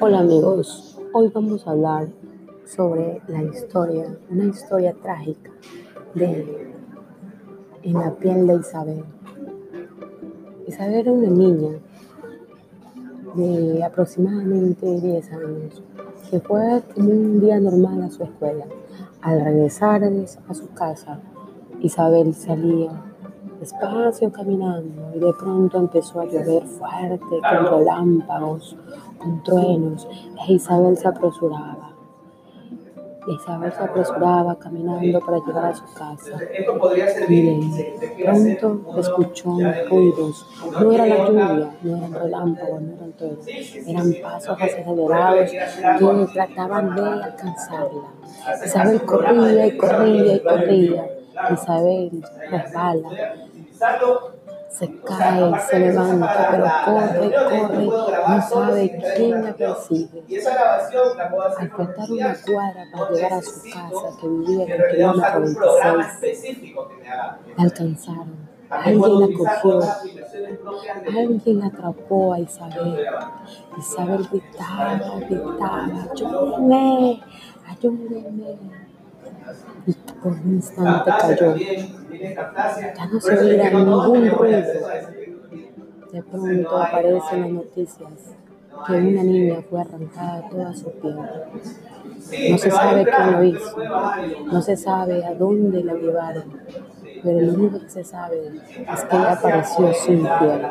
Hola amigos, hoy vamos a hablar sobre la historia, una historia trágica de En la piel de Isabel. Isabel era una niña de aproximadamente 10 años que fue como un día normal a su escuela. Al regresar a su casa, Isabel salía despacio caminando y de pronto empezó a llover fuerte con relámpagos, con truenos e Isabel se apresuraba. Isabel se apresuraba caminando para llegar a su casa. Y de pronto escuchó ruidos. No era la lluvia, no eran relámpagos, no eran truenos. Eran pasos acelerados que trataban de alcanzarla. Isabel corría y corría y corría. Isabel resbala se cae, se levanta, pero corre, corre, no sabe quién la persigue. Al faltar una cuadra para llegar a su casa, que vivía en el kilómetro 26, la alcanzaron. Alguien la cogió, alguien atrapó a Isabel. Isabel gritaba, gritaba, ayúdenme, ayúdenme. Y por un instante cayó. Ya no se oía ningún ruido. De pronto aparecen las noticias que una niña fue arrancada toda su piel. No se sabe quién lo hizo, no se sabe a dónde la llevaron, pero lo único que se sabe es que ella apareció sin piel.